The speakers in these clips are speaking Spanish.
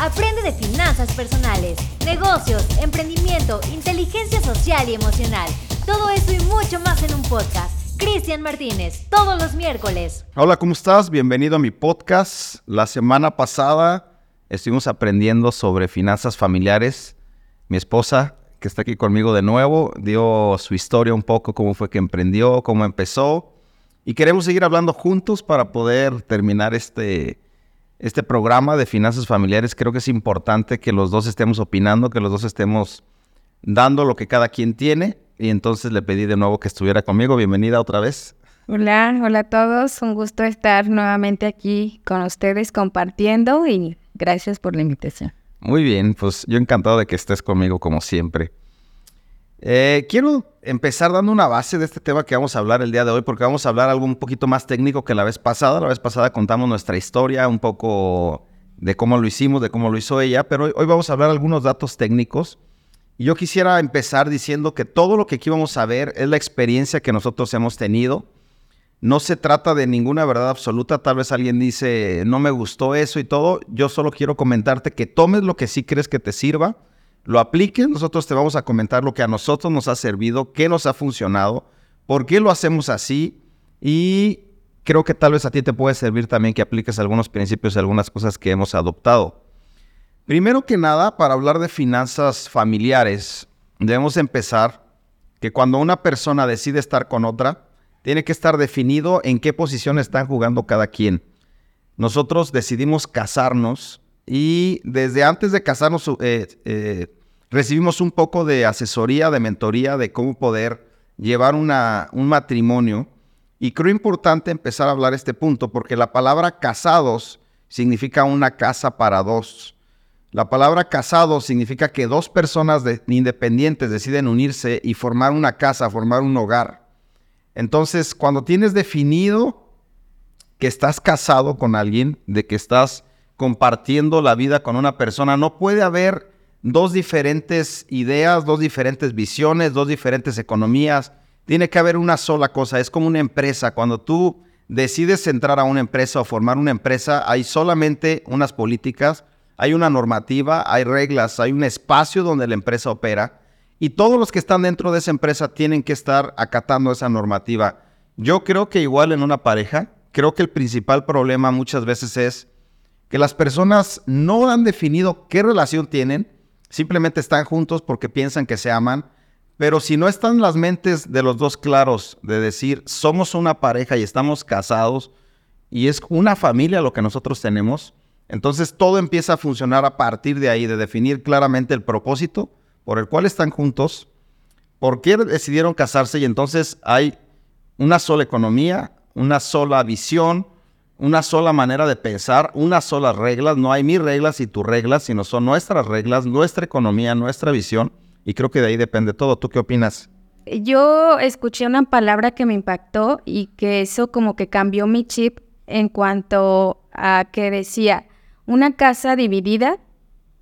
Aprende de finanzas personales, negocios, emprendimiento, inteligencia social y emocional. Todo eso y mucho más en un podcast. Cristian Martínez, todos los miércoles. Hola, ¿cómo estás? Bienvenido a mi podcast. La semana pasada estuvimos aprendiendo sobre finanzas familiares. Mi esposa, que está aquí conmigo de nuevo, dio su historia un poco, cómo fue que emprendió, cómo empezó. Y queremos seguir hablando juntos para poder terminar este, este programa de finanzas familiares. Creo que es importante que los dos estemos opinando, que los dos estemos dando lo que cada quien tiene. Y entonces le pedí de nuevo que estuviera conmigo. Bienvenida otra vez. Hola, hola a todos. Un gusto estar nuevamente aquí con ustedes compartiendo y gracias por la invitación. Muy bien, pues yo encantado de que estés conmigo como siempre. Eh, quiero empezar dando una base de este tema que vamos a hablar el día de hoy, porque vamos a hablar algo un poquito más técnico que la vez pasada. La vez pasada contamos nuestra historia, un poco de cómo lo hicimos, de cómo lo hizo ella, pero hoy, hoy vamos a hablar algunos datos técnicos. Y yo quisiera empezar diciendo que todo lo que aquí vamos a ver es la experiencia que nosotros hemos tenido. No se trata de ninguna verdad absoluta. Tal vez alguien dice, no me gustó eso y todo. Yo solo quiero comentarte que tomes lo que sí crees que te sirva lo apliques, nosotros te vamos a comentar lo que a nosotros nos ha servido, qué nos ha funcionado, por qué lo hacemos así y creo que tal vez a ti te puede servir también que apliques algunos principios y algunas cosas que hemos adoptado. Primero que nada, para hablar de finanzas familiares, debemos empezar que cuando una persona decide estar con otra, tiene que estar definido en qué posición están jugando cada quien. Nosotros decidimos casarnos y desde antes de casarnos eh, eh, recibimos un poco de asesoría, de mentoría de cómo poder llevar una, un matrimonio. Y creo importante empezar a hablar este punto porque la palabra casados significa una casa para dos. La palabra casado significa que dos personas independientes deciden unirse y formar una casa, formar un hogar. Entonces, cuando tienes definido que estás casado con alguien, de que estás compartiendo la vida con una persona. No puede haber dos diferentes ideas, dos diferentes visiones, dos diferentes economías. Tiene que haber una sola cosa. Es como una empresa. Cuando tú decides entrar a una empresa o formar una empresa, hay solamente unas políticas, hay una normativa, hay reglas, hay un espacio donde la empresa opera. Y todos los que están dentro de esa empresa tienen que estar acatando esa normativa. Yo creo que igual en una pareja, creo que el principal problema muchas veces es que las personas no han definido qué relación tienen, simplemente están juntos porque piensan que se aman, pero si no están las mentes de los dos claros de decir, somos una pareja y estamos casados y es una familia lo que nosotros tenemos, entonces todo empieza a funcionar a partir de ahí, de definir claramente el propósito por el cual están juntos, por qué decidieron casarse y entonces hay una sola economía, una sola visión, una sola manera de pensar, una sola regla. No hay mis reglas y tus reglas, sino son nuestras reglas, nuestra economía, nuestra visión. Y creo que de ahí depende todo. ¿Tú qué opinas? Yo escuché una palabra que me impactó y que eso como que cambió mi chip en cuanto a que decía, una casa dividida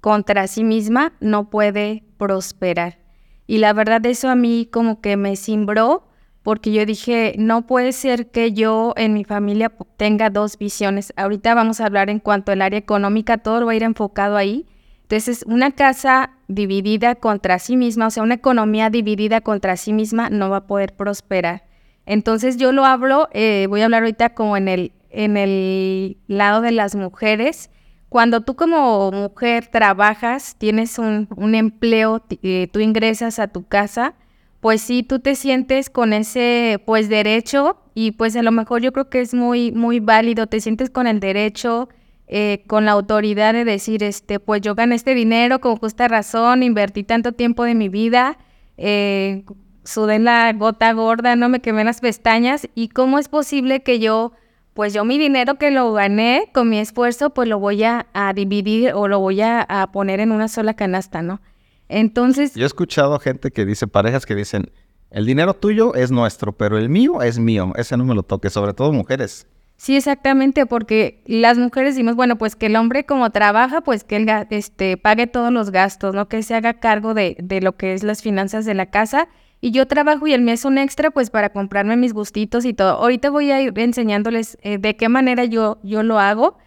contra sí misma no puede prosperar. Y la verdad eso a mí como que me cimbró porque yo dije, no puede ser que yo en mi familia tenga dos visiones. Ahorita vamos a hablar en cuanto al área económica, todo va a ir enfocado ahí. Entonces, una casa dividida contra sí misma, o sea, una economía dividida contra sí misma no va a poder prosperar. Entonces, yo lo hablo, eh, voy a hablar ahorita como en el, en el lado de las mujeres. Cuando tú como mujer trabajas, tienes un, un empleo, eh, tú ingresas a tu casa, pues sí, tú te sientes con ese pues derecho y pues a lo mejor yo creo que es muy, muy válido, te sientes con el derecho, eh, con la autoridad de decir, este, pues yo gané este dinero con justa razón, invertí tanto tiempo de mi vida, eh, sudé la gota gorda, no me quemé las pestañas y cómo es posible que yo, pues yo mi dinero que lo gané con mi esfuerzo, pues lo voy a, dividir o lo voy a, a poner en una sola canasta, ¿no? Entonces... Yo he escuchado gente que dice, parejas que dicen, el dinero tuyo es nuestro, pero el mío es mío, ese no me lo toque, sobre todo mujeres. Sí, exactamente, porque las mujeres decimos, bueno, pues que el hombre como trabaja, pues que él este, pague todos los gastos, ¿no? Que se haga cargo de, de lo que es las finanzas de la casa. Y yo trabajo y el mes es un extra, pues para comprarme mis gustitos y todo. Ahorita voy a ir enseñándoles eh, de qué manera yo, yo lo hago,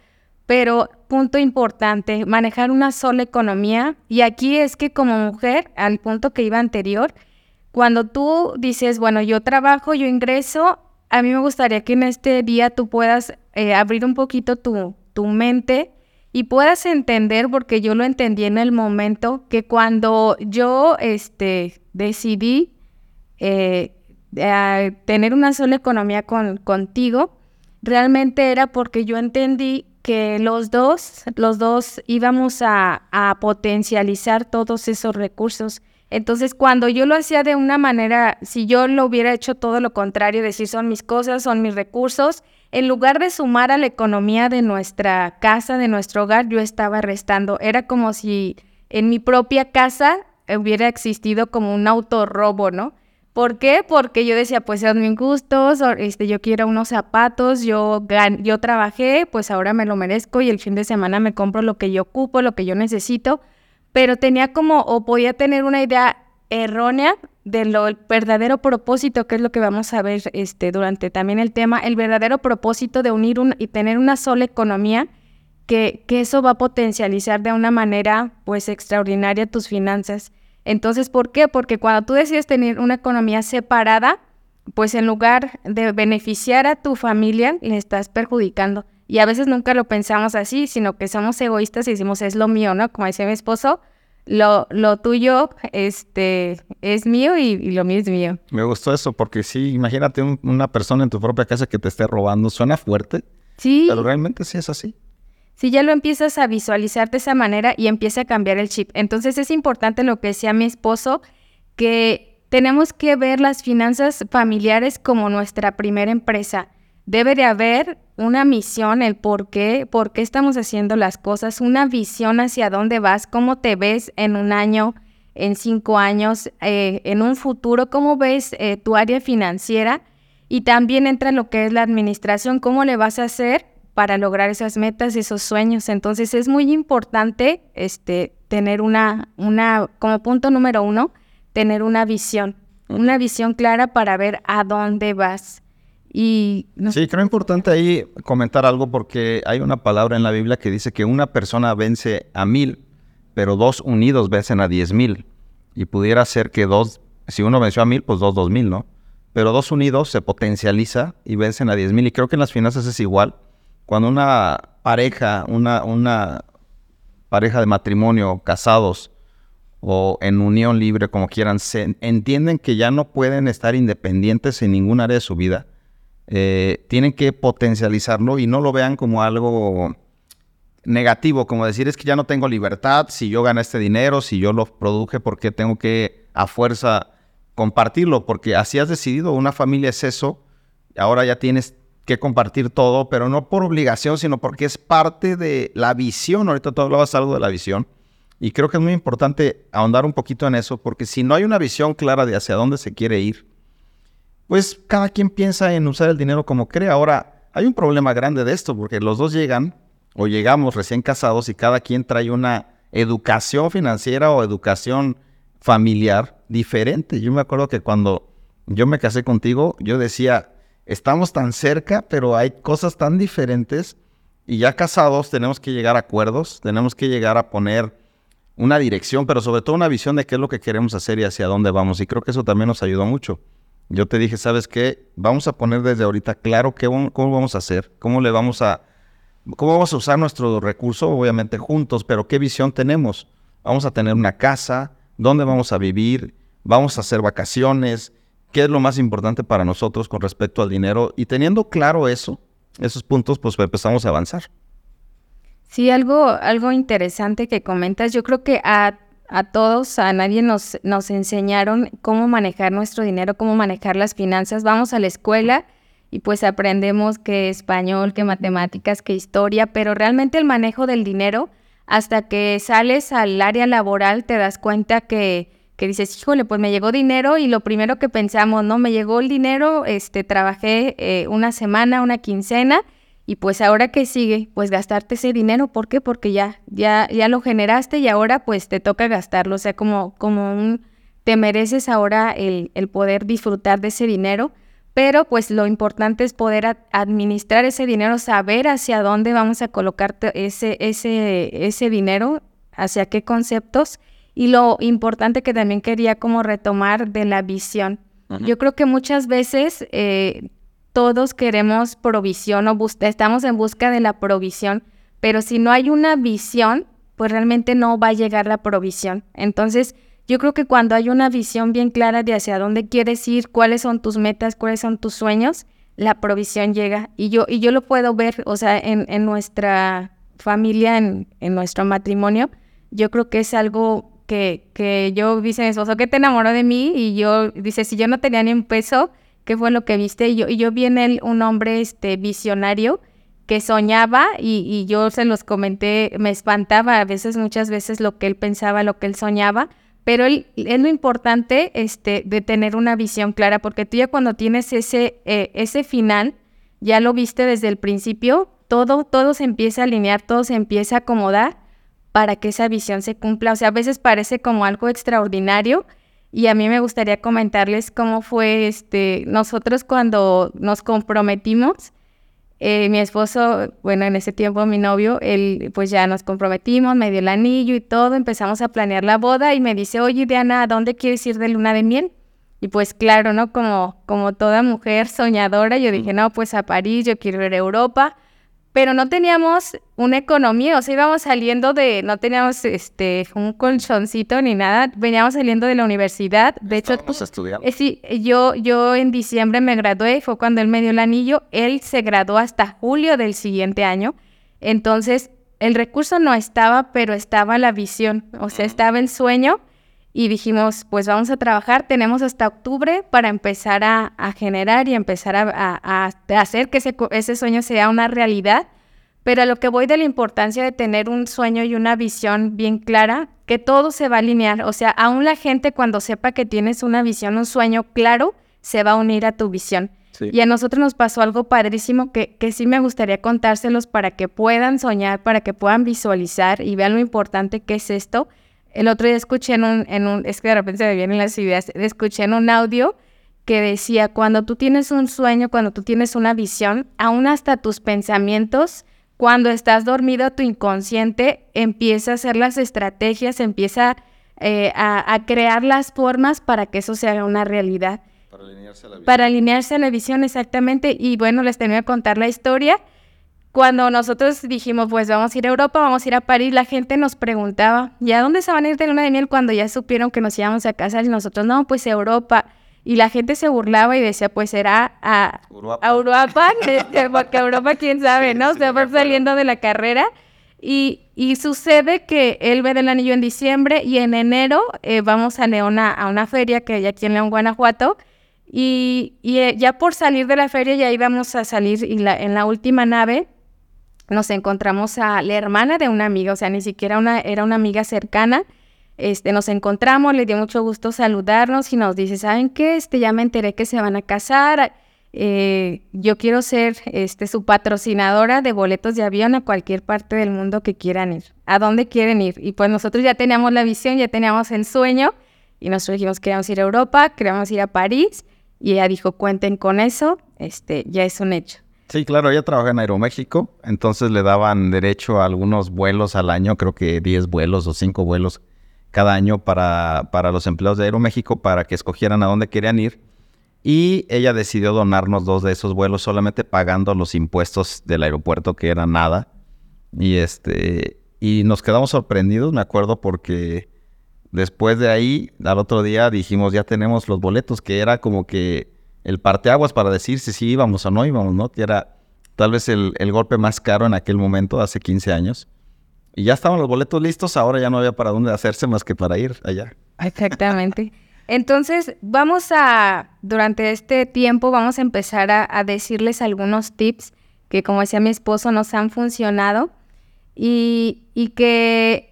pero punto importante, manejar una sola economía. Y aquí es que como mujer, al punto que iba anterior, cuando tú dices, bueno, yo trabajo, yo ingreso, a mí me gustaría que en este día tú puedas eh, abrir un poquito tu, tu mente y puedas entender, porque yo lo entendí en el momento, que cuando yo este, decidí eh, tener una sola economía con, contigo, realmente era porque yo entendí que los dos, los dos íbamos a, a potencializar todos esos recursos. Entonces, cuando yo lo hacía de una manera, si yo lo hubiera hecho todo lo contrario, decir son mis cosas, son mis recursos, en lugar de sumar a la economía de nuestra casa, de nuestro hogar, yo estaba restando. Era como si en mi propia casa hubiera existido como un autorrobo, ¿no? ¿Por qué? Porque yo decía, pues son mis gustos, este, yo quiero unos zapatos, yo, yo trabajé, pues ahora me lo merezco y el fin de semana me compro lo que yo ocupo, lo que yo necesito, pero tenía como, o podía tener una idea errónea de lo el verdadero propósito, que es lo que vamos a ver este, durante también el tema, el verdadero propósito de unir un, y tener una sola economía, que, que eso va a potencializar de una manera pues extraordinaria tus finanzas. Entonces, ¿por qué? Porque cuando tú decides tener una economía separada, pues en lugar de beneficiar a tu familia, le estás perjudicando. Y a veces nunca lo pensamos así, sino que somos egoístas y decimos, es lo mío, ¿no? Como dice mi esposo, lo, lo tuyo este, es mío y, lo mío es mío. Me gustó eso, porque sí, imagínate una persona en tu propia casa que te esté robando, suena fuerte. Sí. Pero realmente sí es así si ya lo empiezas a visualizar de esa manera y empieza a cambiar el chip. Entonces es importante lo que decía mi esposo, que tenemos que ver las finanzas familiares como nuestra primera empresa. Debe de haber una misión, el por qué, por qué estamos haciendo las cosas, una visión hacia dónde vas, cómo te ves en un año, en cinco años, eh, en un futuro, cómo ves eh, tu área financiera y también entra lo que es la administración, cómo le vas a hacer para lograr esas metas, esos sueños. Entonces es muy importante este, tener una, una, como punto número uno, tener una visión, una visión clara para ver a dónde vas. Y Sí, creo importante ahí comentar algo porque hay una palabra en la Biblia que dice que una persona vence a mil, pero dos unidos vencen a diez mil. Y pudiera ser que dos, si uno venció a mil, pues dos, dos mil, ¿no? Pero dos unidos se potencializa y vencen a diez mil. Y creo que en las finanzas es igual cuando una pareja, una, pareja de matrimonio, casados o en unión libre, como quieran, se entienden que ya no pueden estar independientes en ningún área de su vida, eh, tienen que potencializarlo y no lo vean como algo negativo, como decir es que ya no tengo libertad, si yo gano este dinero, si yo lo produje, ¿por qué tengo que a fuerza compartirlo? Porque así has decidido, una familia es eso, ahora ya tienes que compartir todo, pero no por obligación, sino porque es parte de la visión. Ahorita tú hablabas algo de la visión. Y creo que es muy importante ahondar un poquito en eso, porque si no hay una visión clara de hacia dónde se quiere ir, pues cada quien piensa en usar el dinero como cree. Ahora, hay un problema grande de esto, porque los dos llegan o llegamos recién casados y cada quien trae una educación financiera o educación familiar diferente. Yo me acuerdo que cuando yo me casé contigo, yo decía, estamos tan cerca, pero hay cosas tan diferentes y ya casados tenemos que llegar a acuerdos, tenemos que llegar a poner una dirección, pero sobre todo una visión de qué es lo que queremos hacer y hacia dónde vamos. Y creo que eso también nos ayudó mucho. Yo te dije, ¿sabes qué? Vamos a poner desde ahorita claro qué, cómo vamos a hacer, cómo le vamos a, cómo vamos a usar nuestro recurso, obviamente juntos, pero qué visión tenemos. Vamos a tener una casa, dónde vamos a vivir, vamos a hacer vacaciones, qué es lo más importante para nosotros con respecto al dinero y teniendo claro eso, esos puntos, pues empezamos a avanzar. Sí, algo, algo interesante que comentas, yo creo que a, a todos, a nadie nos, nos enseñaron cómo manejar nuestro dinero, cómo manejar las finanzas. Vamos a la escuela y pues aprendemos que español, que matemáticas, que historia, pero realmente el manejo del dinero, hasta que sales al área laboral, te das cuenta que que dices, híjole, pues me llegó dinero y lo primero que pensamos, ¿no? Me llegó el dinero, este, trabajé eh, una semana, una quincena y pues ahora qué sigue, pues gastarte ese dinero, ¿por qué? Porque ya, ya, ya lo generaste y ahora pues te toca gastarlo, o sea, como, como un, te mereces ahora el, el poder disfrutar de ese dinero, pero pues lo importante es poder administrar ese dinero, saber hacia dónde vamos a colocar ese, ese, ese dinero, hacia qué conceptos, y lo importante que también quería como retomar de la visión. Yo creo que muchas veces eh, todos queremos provisión o estamos en busca de la provisión, pero si no hay una visión, pues realmente no va a llegar la provisión. Entonces, yo creo que cuando hay una visión bien clara de hacia dónde quieres ir, cuáles son tus metas, cuáles son tus sueños, la provisión llega. Y yo, y yo lo puedo ver, o sea, en, en nuestra familia, en, en, nuestro matrimonio, yo creo que es algo que, yo dice mi esposo, que te enamoró de mí? Y yo, dice, si yo no tenía ni un peso, ¿qué fue lo que viste? Y yo, y yo vi en él un hombre este, visionario que soñaba y, y yo se los comenté, me espantaba a veces, muchas veces lo que él pensaba, lo que él soñaba, pero él, es lo importante este, de tener una visión clara, porque tú ya cuando tienes ese, eh, ese final, ya lo viste desde el principio, todo, todo se empieza a alinear, todo se empieza a acomodar para que esa visión se cumpla. O sea, a veces parece como algo extraordinario y a mí me gustaría comentarles cómo fue este, nosotros cuando nos comprometimos eh, mi esposo, bueno, en ese tiempo mi novio, él pues ya nos comprometimos, me dio el anillo y todo, empezamos a planear la boda y me dice, oye Diana, ¿a dónde quieres ir de luna de miel? Y pues claro, ¿no? Como, como toda mujer soñadora, yo dije, no, pues a París, yo quiero ir a Europa pero no teníamos una economía, o sea, íbamos saliendo de, no teníamos este un colchoncito ni nada, veníamos saliendo de la universidad, de hecho, estudiando. Eh, sí, yo, yo en diciembre me gradué, fue cuando él me dio el anillo, él se graduó hasta julio del siguiente año, entonces el recurso no estaba, pero estaba la visión, o sea, estaba el sueño, y dijimos, pues vamos a trabajar, tenemos hasta octubre para empezar a, generar y empezar a, hacer que ese, ese, sueño sea una realidad. Pero a lo que voy de la importancia de tener un sueño y una visión bien clara, que todo se va a alinear. O sea, aún la gente cuando sepa que tienes una visión, un sueño claro, se va a unir a tu visión. Y a nosotros nos pasó algo padrísimo que, que sí me gustaría contárselos para que puedan soñar, para que puedan visualizar y vean lo importante que es esto el otro día escuché en un, en un, es que de repente se me vienen las ideas, escuché en un audio que decía, cuando tú tienes un sueño, cuando tú tienes una visión, aún hasta tus pensamientos, cuando estás dormido, tu inconsciente empieza a hacer las estrategias, empieza eh, a, a, crear las formas para que eso se haga una realidad. Para alinearse a la visión. Para alinearse a la visión, exactamente. Y bueno, les tenía que contar la historia cuando nosotros dijimos, pues vamos a ir a Europa, vamos a ir a París, la gente nos preguntaba, ¿ya dónde se van a ir de luna de miel cuando ya supieron que nos íbamos a casar? Y nosotros, no, pues Europa. Y la gente se burlaba y decía, pues será a Europa, porque Europa quién sabe, ¿no? se va saliendo de la carrera. Y, y, sucede que él ve del anillo en diciembre y en enero eh, vamos a León a, una feria que hay aquí en León, Guanajuato. Y, y eh, ya por salir de la feria ya íbamos a salir y la, en la última nave nos encontramos a la hermana de una amiga, o sea, ni siquiera una, era una amiga cercana. Este, nos encontramos, le dio mucho gusto saludarnos y nos dice, ¿saben qué? Este, ya me enteré que se van a casar. Eh, yo quiero ser este, su patrocinadora de boletos de avión a cualquier parte del mundo que quieran ir. ¿A dónde quieren ir? Y pues nosotros ya teníamos la visión, ya teníamos el sueño y nosotros dijimos que queríamos ir a Europa, queríamos ir a París y ella dijo, cuenten con eso, este, ya es un hecho. Sí, claro, ella trabaja en Aeroméxico, entonces le daban derecho a algunos vuelos al año, creo que 10 vuelos o 5 vuelos cada año para, para los empleados de Aeroméxico para que escogieran a dónde querían ir. Y ella decidió donarnos dos de esos vuelos solamente pagando los impuestos del aeropuerto, que era nada. Y este y nos quedamos sorprendidos, me acuerdo, porque después de ahí, al otro día dijimos, ya tenemos los boletos, que era como que el parteaguas para decir si sí íbamos o no íbamos, ¿no? Que era tal vez el, golpe más caro en aquel momento, hace 15 años. Y ya estaban los boletos listos, ahora ya no había para dónde hacerse más que para ir allá. Exactamente. Entonces, vamos a, durante este tiempo, vamos a empezar a, a, decirles algunos tips que, como decía mi esposo, nos han funcionado y, y que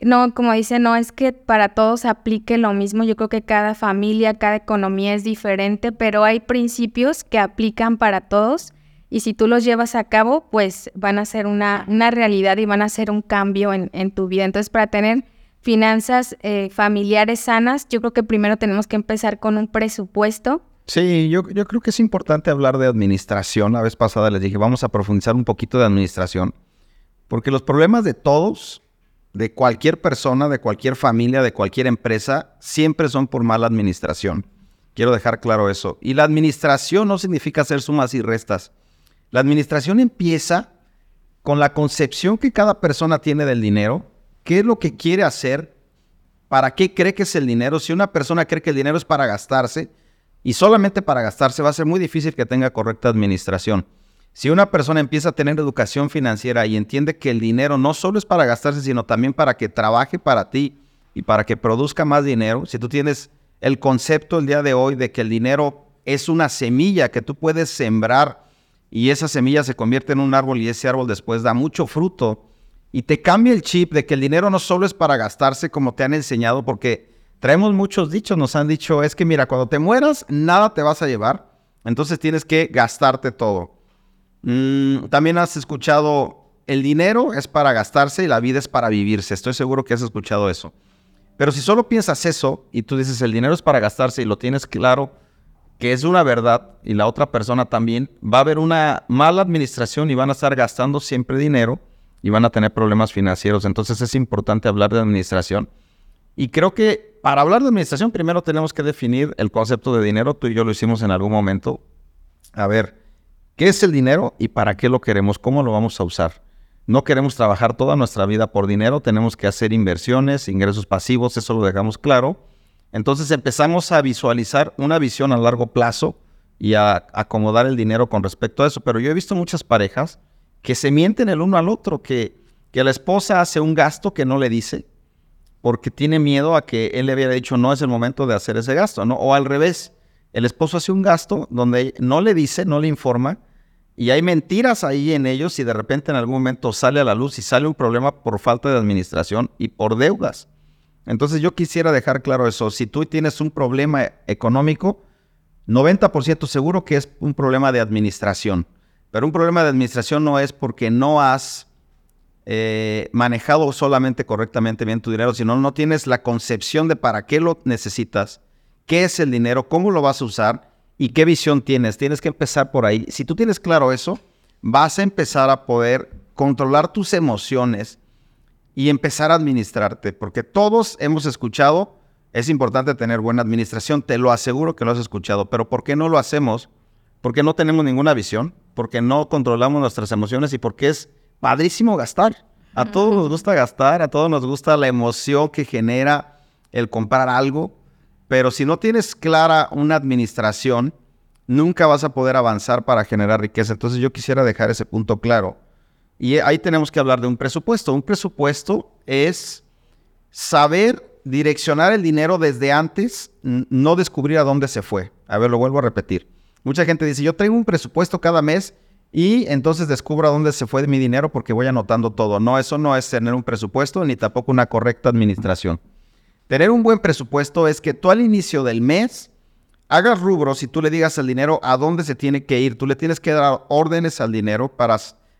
no, como dice, no es que para todos aplique lo mismo. Yo creo que cada familia, cada economía es diferente, pero hay principios que aplican para todos y si tú los llevas a cabo, pues van a ser una, una realidad y van a ser un cambio en, en tu vida. Entonces, para tener finanzas eh, familiares sanas, yo creo que primero tenemos que empezar con un presupuesto. Sí, yo, yo creo que es importante hablar de administración. La vez pasada les dije, vamos a profundizar un poquito de administración, porque los problemas de todos, de cualquier persona, de cualquier familia, de cualquier empresa, siempre son por mala administración. Quiero dejar claro eso. Y la administración no significa hacer sumas y restas. La administración empieza con la concepción que cada persona tiene del dinero, qué es lo que quiere hacer, para qué cree que es el dinero. Si una persona cree que el dinero es para gastarse y solamente para gastarse, va a ser muy difícil que tenga correcta administración. Si una persona empieza a tener educación financiera y entiende que el dinero no solo es para gastarse, sino también para que trabaje para ti y para que produzca más dinero, si tú tienes el concepto el día de hoy de que el dinero es una semilla que tú puedes sembrar y esa semilla se convierte en un árbol y ese árbol después da mucho fruto y te cambia el chip de que el dinero no solo es para gastarse como te han enseñado, porque traemos muchos dichos, nos han dicho, es que mira, cuando te mueras, nada te vas a llevar, entonces tienes que gastarte todo. Mm, también has escuchado, el dinero es para gastarse y la vida es para vivirse, estoy seguro que has escuchado eso. Pero si solo piensas eso y tú dices, el dinero es para gastarse y lo tienes claro, que es una verdad y la otra persona también, va a haber una mala administración y van a estar gastando siempre dinero y van a tener problemas financieros. Entonces es importante hablar de administración. Y creo que para hablar de administración primero tenemos que definir el concepto de dinero. Tú y yo lo hicimos en algún momento. A ver, ¿qué es el dinero y para qué lo queremos? ¿Cómo lo vamos a usar? No queremos trabajar toda nuestra vida por dinero, tenemos que hacer inversiones, ingresos pasivos, eso lo dejamos claro. Entonces empezamos a visualizar una visión a largo plazo y a acomodar el dinero con respecto a eso. Pero yo he visto muchas parejas que se mienten el uno al otro, que, que la esposa hace un gasto que no le dice porque tiene miedo a que él le hubiera dicho no es el momento de hacer ese gasto, ¿no? O al revés, el esposo hace un gasto donde no le dice, no le informa, y hay mentiras ahí en ellos y de repente en algún momento sale a la luz y sale un problema por falta de administración y por deudas. Entonces yo quisiera dejar claro eso. Si tú tienes un problema económico, 90% seguro que es un problema de administración. Pero un problema de administración no es porque no has eh, manejado solamente correctamente bien tu dinero, sino no tienes la concepción de para qué lo necesitas, qué es el dinero, cómo lo vas a usar y qué visión tienes. Tienes que empezar por ahí. Si tú tienes claro eso, vas a empezar a poder controlar tus emociones y empezar a administrarte, porque todos hemos escuchado, es importante tener buena administración, te lo aseguro que lo has escuchado, pero ¿por qué no lo hacemos? Porque no tenemos ninguna visión, porque no controlamos nuestras emociones y porque es padrísimo gastar. A todos nos gusta gastar, a todos nos gusta la emoción que genera el comprar algo, pero si no tienes clara una administración, nunca vas a poder avanzar para generar riqueza. Entonces yo quisiera dejar ese punto claro. Y ahí tenemos que hablar de un presupuesto. Un presupuesto es saber direccionar el dinero desde antes, no descubrir a dónde se fue. A ver, lo vuelvo a repetir. Mucha gente dice, yo tengo un presupuesto cada mes y entonces descubro a dónde se fue mi dinero porque voy anotando todo. No, eso no es tener un presupuesto ni tampoco una correcta administración. Tener un buen presupuesto es que tú al inicio del mes hagas rubros y tú le digas al dinero a dónde se tiene que ir. Tú le tienes que dar órdenes al dinero para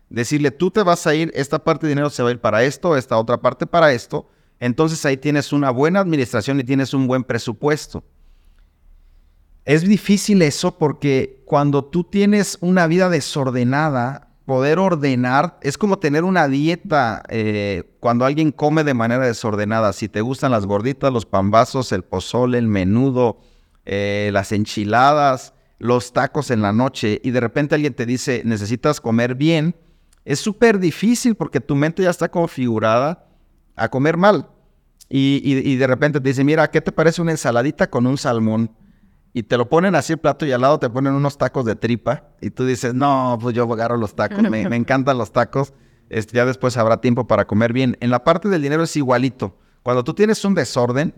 decirle, tú te vas a ir, esta parte de dinero se va a ir para esto, esta otra parte para esto. Entonces ahí tienes una buena administración y tienes un buen presupuesto. Es difícil eso porque cuando tú tienes una vida desordenada, poder ordenar es como tener una dieta eh, cuando alguien come de manera desordenada. Si te gustan las gorditas, los pambazos, el pozole, el menudo, eh, las enchiladas, los tacos en la noche y de repente alguien te dice necesitas comer bien, es súper difícil porque tu mente ya está configurada a comer mal. Y, y, de repente te dice, mira, ¿qué te parece una ensaladita con un salmón? Y te lo ponen así el plato y al lado te ponen unos tacos de tripa y tú dices, no, pues yo agarro los tacos, me, encantan los tacos, este, ya después habrá tiempo para comer bien. En la parte del dinero es igualito. Cuando tú tienes un desorden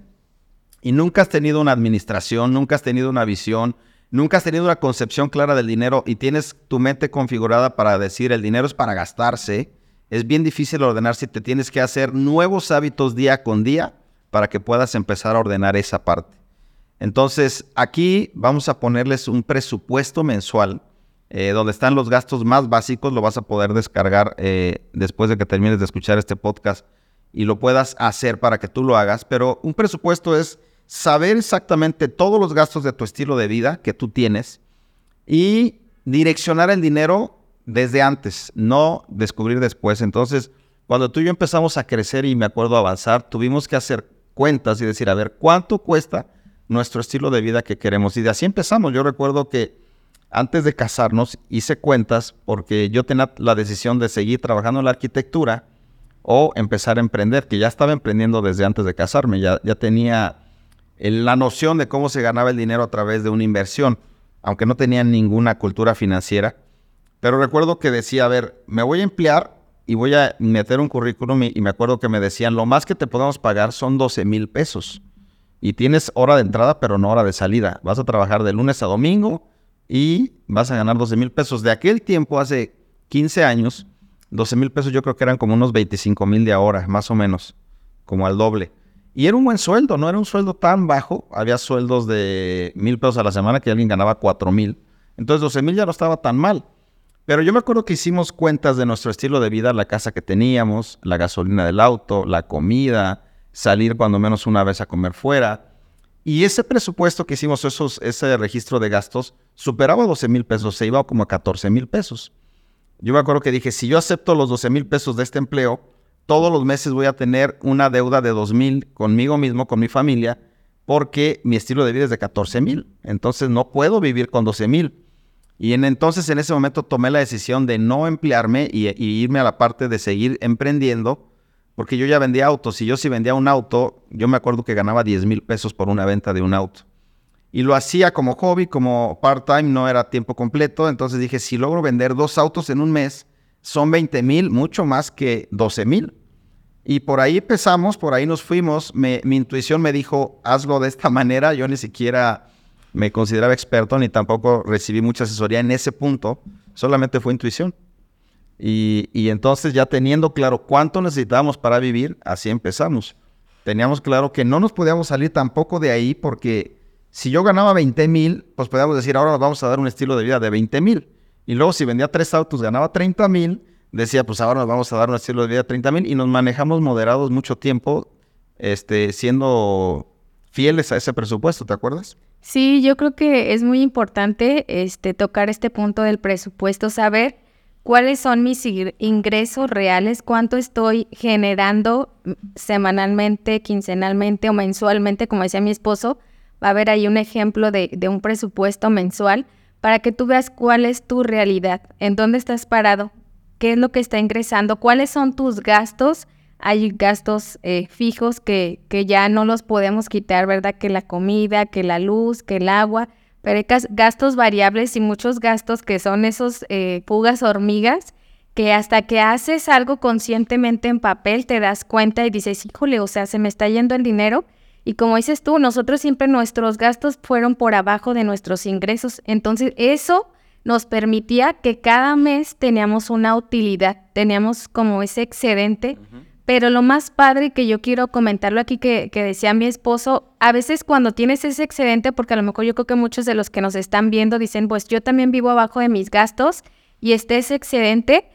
y nunca has tenido una administración, nunca has tenido una visión, nunca has tenido una concepción clara del dinero y tienes tu mente configurada para decir el dinero es para gastarse, es bien difícil ordenar si te tienes que hacer nuevos hábitos día con día para que puedas empezar a ordenar esa parte. Entonces, aquí vamos a ponerles un presupuesto mensual eh, donde están los gastos más básicos, lo vas a poder descargar eh, después de que termines de escuchar este podcast y lo puedas hacer para que tú lo hagas. Pero un presupuesto es saber exactamente todos los gastos de tu estilo de vida que tú tienes y direccionar el dinero desde antes, no descubrir después. Entonces, cuando tú y yo empezamos a crecer y me acuerdo avanzar, tuvimos que hacer cuentas y decir, a ver, ¿cuánto cuesta nuestro estilo de vida que queremos? Y de así empezamos. Yo recuerdo que antes de casarnos hice cuentas porque yo tenía la decisión de seguir trabajando en la arquitectura o empezar a emprender, que ya estaba emprendiendo desde antes de casarme, ya, ya tenía la noción de cómo se ganaba el dinero a través de una inversión, aunque no tenía ninguna cultura financiera. Pero recuerdo que decía, a ver, me voy a emplear y voy a meter un currículum y, me acuerdo que me decían, lo más que te podemos pagar son 12 mil pesos. Y tienes hora de entrada, pero no hora de salida. Vas a trabajar de lunes a domingo y vas a ganar 12 mil pesos. De aquel tiempo, hace 15 años, 12 mil pesos yo creo que eran como unos 25 mil de ahora, más o menos, como al doble. Y era un buen sueldo, no era un sueldo tan bajo. Había sueldos de mil pesos a la semana que alguien ganaba cuatro mil. Entonces 12 mil ya no estaba tan mal. Pero yo me acuerdo que hicimos cuentas de nuestro estilo de vida, la casa que teníamos, la gasolina del auto, la comida, salir cuando menos una vez a comer fuera. Y ese presupuesto que hicimos, esos, ese registro de gastos, superaba 12 mil pesos, se iba como a 14 mil pesos. Yo me acuerdo que dije, si yo acepto los 12 mil pesos de este empleo, todos los meses voy a tener una deuda de 2 mil conmigo mismo, con mi familia, porque mi estilo de vida es de 14 mil. Entonces no puedo vivir con 12 mil. Y en, entonces en ese momento tomé la decisión de no emplearme y, irme a la parte de seguir emprendiendo, porque yo ya vendía autos. Y yo si vendía un auto, yo me acuerdo que ganaba 10 mil pesos por una venta de un auto. Y lo hacía como hobby, como part-time, no era tiempo completo. Entonces dije, si logro vender dos autos en un mes, son 20 mil, mucho más que 12 mil. Y por ahí empezamos, por ahí nos fuimos. mi intuición me dijo, hazlo de esta manera. Yo ni siquiera me consideraba experto ni tampoco recibí mucha asesoría en ese punto. Solamente fue intuición. Y, entonces ya teniendo claro cuánto necesitábamos para vivir, así empezamos. Teníamos claro que no nos podíamos salir tampoco de ahí porque si yo ganaba 20 mil, pues podíamos decir, ahora nos vamos a dar un estilo de vida de 20 mil. Y luego si vendía tres autos, ganaba 30 mil, decía, pues ahora nos vamos a dar un estilo de vida de 30 mil y nos manejamos moderados mucho tiempo, este, siendo fieles a ese presupuesto, ¿te acuerdas? Sí, yo creo que es muy importante este, tocar este punto del presupuesto, saber cuáles son mis ingresos reales, cuánto estoy generando semanalmente, quincenalmente o mensualmente, como decía mi esposo. Va a haber ahí un ejemplo de, de un presupuesto mensual para que tú veas cuál es tu realidad, en dónde estás parado, qué es lo que está ingresando, cuáles son tus gastos. Hay gastos eh, fijos que, que ya no los podemos quitar, ¿verdad? Que la comida, que la luz, que el agua, pero hay gastos variables y muchos gastos que son esos eh, fugas hormigas que hasta que haces algo conscientemente en papel te das cuenta y dices, híjole, o sea, se me está yendo el dinero. Y como dices tú, nosotros siempre nuestros gastos fueron por abajo de nuestros ingresos. Entonces eso nos permitía que cada mes teníamos una utilidad, teníamos como ese excedente. Pero lo más padre que yo quiero comentarlo aquí que, que, decía mi esposo, a veces cuando tienes ese excedente, porque a lo mejor yo creo que muchos de los que nos están viendo dicen, pues yo también vivo abajo de mis gastos y este ese excedente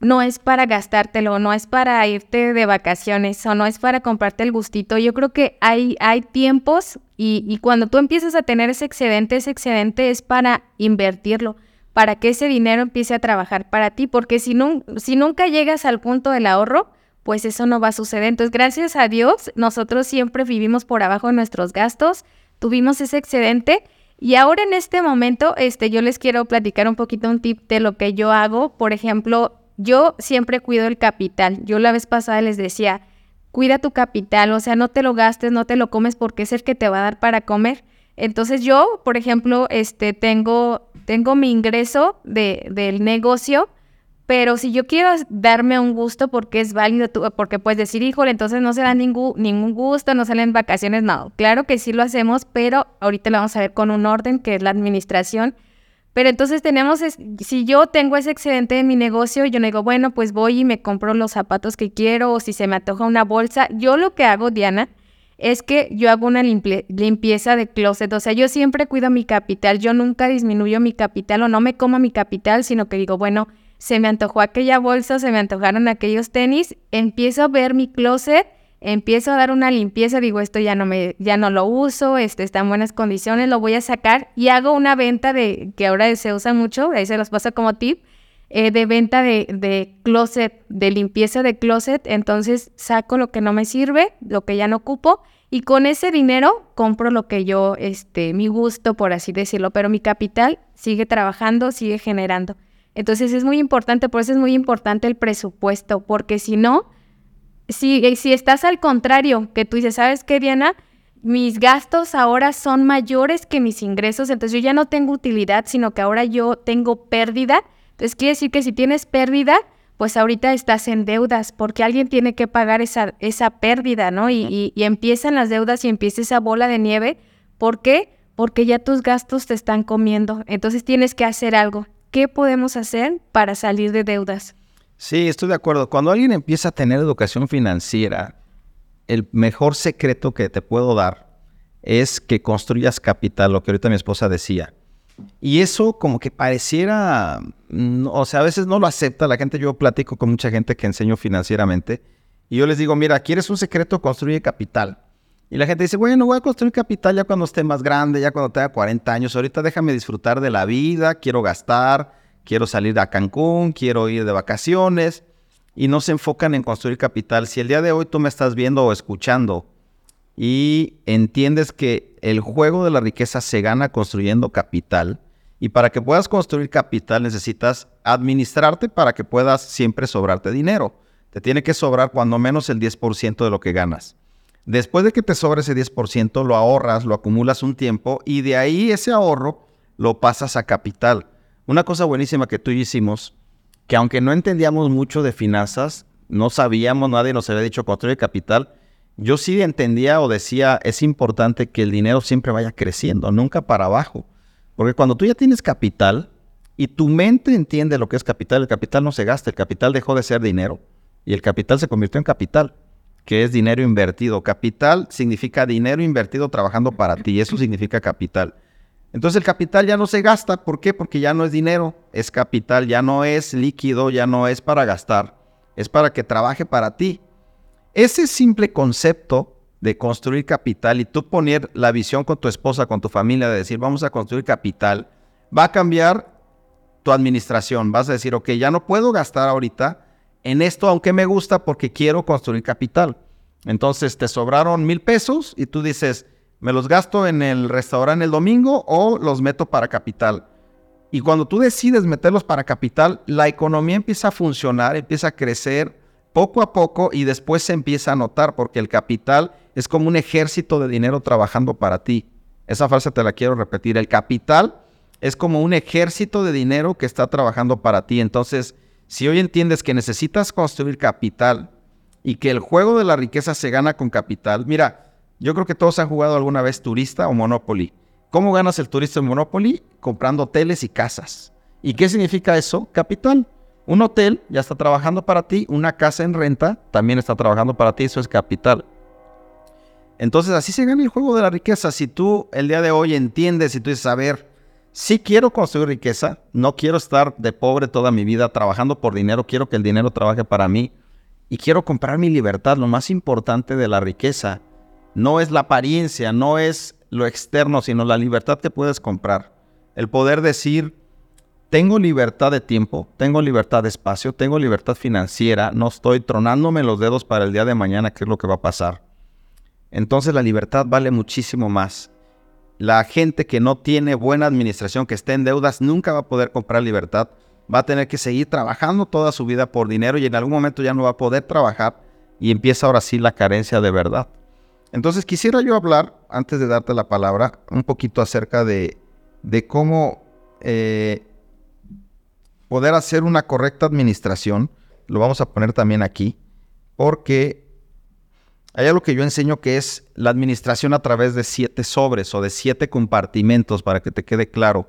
no es para gastártelo, no es para irte de vacaciones o no es para comprarte el gustito. Yo creo que hay, hay tiempos y, y cuando tú empiezas a tener ese excedente, ese excedente es para invertirlo, para que ese dinero empiece a trabajar para ti, porque si, no, si nunca llegas al punto del ahorro, pues eso no va a suceder. Entonces, gracias a Dios, nosotros siempre vivimos por abajo de nuestros gastos, tuvimos ese excedente. Y ahora en este momento, este, yo les quiero platicar un poquito un tip de lo que yo hago. Por ejemplo, yo siempre cuido el capital. Yo la vez pasada les decía, cuida tu capital, o sea, no te lo gastes, no te lo comes porque es el que te va a dar para comer. Entonces yo, por ejemplo, este, tengo, tengo mi ingreso de, del negocio, pero si yo quiero darme un gusto porque es válido, porque puedes decir, híjole, entonces no se da ningún, ningún gusto, no salen vacaciones, no. Claro que sí lo hacemos, pero ahorita lo vamos a ver con un orden que es la administración pero entonces tenemos, si yo tengo ese excedente en mi negocio, yo digo, bueno, pues voy y me compro los zapatos que quiero o si se me antoja una bolsa. Yo lo que hago, Diana, es que yo hago una limpieza de closet. O sea, yo siempre cuido mi capital. Yo nunca disminuyo mi capital o no me como mi capital, sino que digo, bueno, se me antojó aquella bolsa, se me antojaron aquellos tenis. Empiezo a ver mi closet empiezo a dar una limpieza, digo, esto ya no me, ya no lo uso, este está en buenas condiciones, lo voy a sacar y hago una venta de, que ahora se usa mucho, ahí se los pasa como tip, eh, de venta de, de, closet, de limpieza de closet, entonces saco lo que no me sirve, lo que ya no ocupo, y con ese dinero compro lo que yo, este, mi gusto, por así decirlo, pero mi capital sigue trabajando, sigue generando. Entonces es muy importante, por eso es muy importante el presupuesto, porque si no, si, eh, si estás al contrario, que tú dices, ¿sabes qué, Diana? Mis gastos ahora son mayores que mis ingresos, entonces yo ya no tengo utilidad, sino que ahora yo tengo pérdida. Entonces quiere decir que si tienes pérdida, pues ahorita estás en deudas, porque alguien tiene que pagar esa, esa pérdida, ¿no? Y, y empiezan las deudas y empieza esa bola de nieve. ¿Por qué? Porque ya tus gastos te están comiendo. Entonces tienes que hacer algo. ¿Qué podemos hacer para salir de deudas? Sí, estoy de acuerdo. Cuando alguien empieza a tener educación financiera, el mejor secreto que te puedo dar es que construyas capital, lo que ahorita mi esposa decía. Y eso como que pareciera, mm, o sea, a veces no lo acepta la gente. Yo platico con mucha gente que enseño financieramente y yo les digo, mira, ¿quieres un secreto? Construye capital. Y la gente dice, bueno, voy a construir capital ya cuando esté más grande, ya cuando tenga 40 años. Ahorita déjame disfrutar de la vida, quiero gastar, quiero salir a Cancún, quiero ir de vacaciones y no se enfocan en construir capital. Si el día de hoy tú me estás viendo o escuchando y entiendes que el juego de la riqueza se gana construyendo capital y para que puedas construir capital necesitas administrarte para que puedas siempre sobrarte dinero. Te tiene que sobrar cuando menos el 10% de lo que ganas. Después de que te sobre ese 10%, lo ahorras, lo acumulas un tiempo y de ahí ese ahorro lo pasas a capital. Una cosa buenísima que tú y hicimos, que aunque no entendíamos mucho de finanzas, no sabíamos, nadie nos había dicho construir capital, yo sí entendía o decía, es importante que el dinero siempre vaya creciendo, nunca para abajo. Porque cuando tú ya tienes capital y tu mente entiende lo que es capital, el capital no se gasta, el capital dejó de ser dinero y el capital se convirtió en capital, que es dinero invertido. Capital significa dinero invertido trabajando para ti, eso significa capital. Entonces el capital ya no se gasta. ¿Por qué? Porque ya no es dinero, es capital, ya no es líquido, ya no es para gastar, es para que trabaje para ti. Ese simple concepto de construir capital y tú poner la visión con tu esposa, con tu familia, de decir, vamos a construir capital, va a cambiar tu administración. Vas a decir, ok, ya no puedo gastar ahorita en esto, aunque me gusta, porque quiero construir capital. Entonces te sobraron mil pesos y tú dices, ¿Me los gasto en el restaurante el domingo o los meto para capital? Y cuando tú decides meterlos para capital, la economía empieza a funcionar, empieza a crecer poco a poco y después se empieza a notar porque el capital es como un ejército de dinero trabajando para ti. Esa frase te la quiero repetir. El capital es como un ejército de dinero que está trabajando para ti. Entonces, si hoy entiendes que necesitas construir capital y que el juego de la riqueza se gana con capital, mira, yo creo que todos han jugado alguna vez turista o Monopoly. ¿Cómo ganas el turista en Monopoly? Comprando hoteles y casas. ¿Y qué significa eso? Capital. Un hotel ya está trabajando para ti, una casa en renta también está trabajando para ti, eso es capital. Entonces así se gana el juego de la riqueza. Si tú el día de hoy entiendes y tú dices, a ver, sí quiero construir riqueza, no quiero estar de pobre toda mi vida trabajando por dinero, quiero que el dinero trabaje para mí y quiero comprar mi libertad, lo más importante de la riqueza no es la apariencia, no es lo externo, sino la libertad que puedes comprar. El poder decir, tengo libertad de tiempo, tengo libertad de espacio, tengo libertad financiera, no estoy tronándome los dedos para el día de mañana, qué es lo que va a pasar. Entonces la libertad vale muchísimo más. La gente que no tiene buena administración, que esté en deudas, nunca va a poder comprar libertad. Va a tener que seguir trabajando toda su vida por dinero y en algún momento ya no va a poder trabajar y empieza ahora sí la carencia de verdad. Entonces quisiera yo hablar, antes de darte la palabra, un poquito acerca de, cómo eh, poder hacer una correcta administración. Lo vamos a poner también aquí, porque hay algo que yo enseño que es la administración a través de siete sobres o de siete compartimentos, para que te quede claro.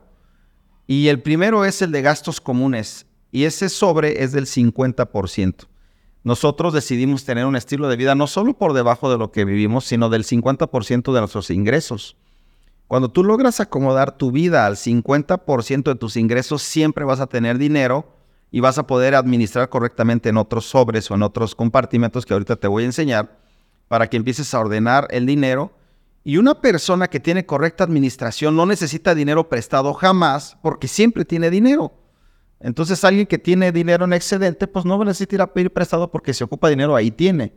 Y el primero es el de gastos comunes, y ese sobre es del 50% nosotros decidimos tener un estilo de vida no solo por debajo de lo que vivimos, sino del 50% de nuestros ingresos. Cuando tú logras acomodar tu vida al 50% de tus ingresos, siempre vas a tener dinero y vas a poder administrar correctamente en otros sobres o en otros compartimentos que ahorita te voy a enseñar. Para que empieces a ordenar el dinero. Y una persona que tiene correcta administración no necesita dinero prestado jamás porque siempre tiene dinero. Entonces alguien que tiene dinero en excedente, pues no necesita ir a pedir prestado porque se ocupa dinero, ahí tiene.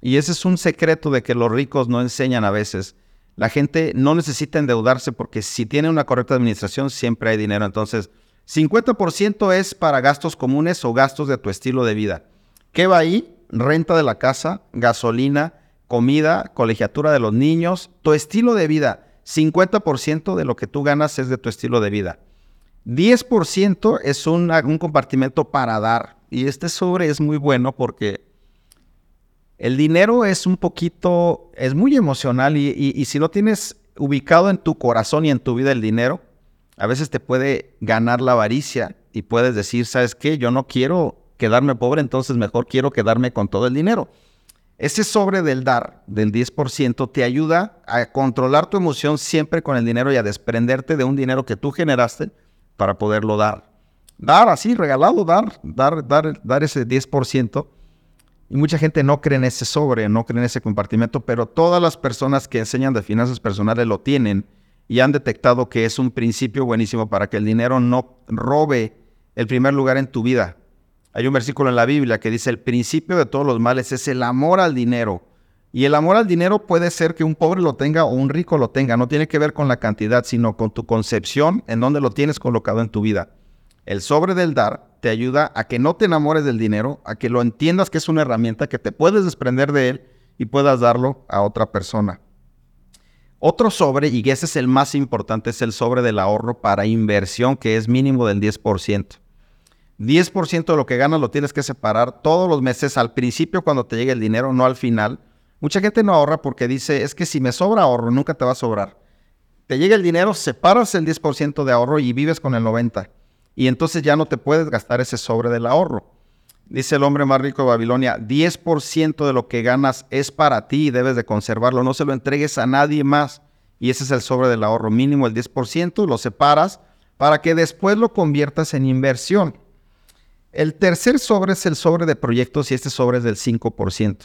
Y ese es un secreto de que los ricos no enseñan a veces. La gente no necesita endeudarse porque si tiene una correcta administración siempre hay dinero. Entonces, 50% es para gastos comunes o gastos de tu estilo de vida. ¿Qué va ahí? Renta de la casa, gasolina, comida, colegiatura de los niños, tu estilo de vida. 50% de lo que tú ganas es de tu estilo de vida. 10% es un, un compartimento para dar. Y este sobre es muy bueno porque el dinero es un poquito, es muy emocional y, si lo tienes ubicado en tu corazón y en tu vida el dinero, a veces te puede ganar la avaricia y puedes decir, ¿sabes qué? Yo no quiero quedarme pobre, entonces mejor quiero quedarme con todo el dinero. Ese sobre del dar, del 10%, te ayuda a controlar tu emoción siempre con el dinero y a desprenderte de un dinero que tú generaste para poderlo dar. Dar así, regalado, dar, dar, dar, dar ese 10%. Y mucha gente no cree en ese sobre, no cree en ese compartimento, pero todas las personas que enseñan de finanzas personales lo tienen y han detectado que es un principio buenísimo para que el dinero no robe el primer lugar en tu vida. Hay un versículo en la Biblia que dice, el principio de todos los males es el amor al dinero. Y el amor al dinero puede ser que un pobre lo tenga o un rico lo tenga. No tiene que ver con la cantidad, sino con tu concepción en donde lo tienes colocado en tu vida. El sobre del dar te ayuda a que no te enamores del dinero, a que lo entiendas que es una herramienta, que te puedes desprender de él y puedas darlo a otra persona. Otro sobre, y ese es el más importante, es el sobre del ahorro para inversión, que es mínimo del 10%. 10% de lo que ganas lo tienes que separar todos los meses, al principio cuando te llegue el dinero, no al final. Mucha gente no ahorra porque dice, es que si me sobra ahorro, nunca te va a sobrar. Te llega el dinero, separas el 10% de ahorro y vives con el 90% y entonces ya no te puedes gastar ese sobre del ahorro. Dice el hombre más rico de Babilonia, 10% de lo que ganas es para ti y debes de conservarlo, no se lo entregues a nadie más. Y ese es el sobre del ahorro mínimo, el 10%, lo separas para que después lo conviertas en inversión. El tercer sobre es el sobre de proyectos y este sobre es del 5%.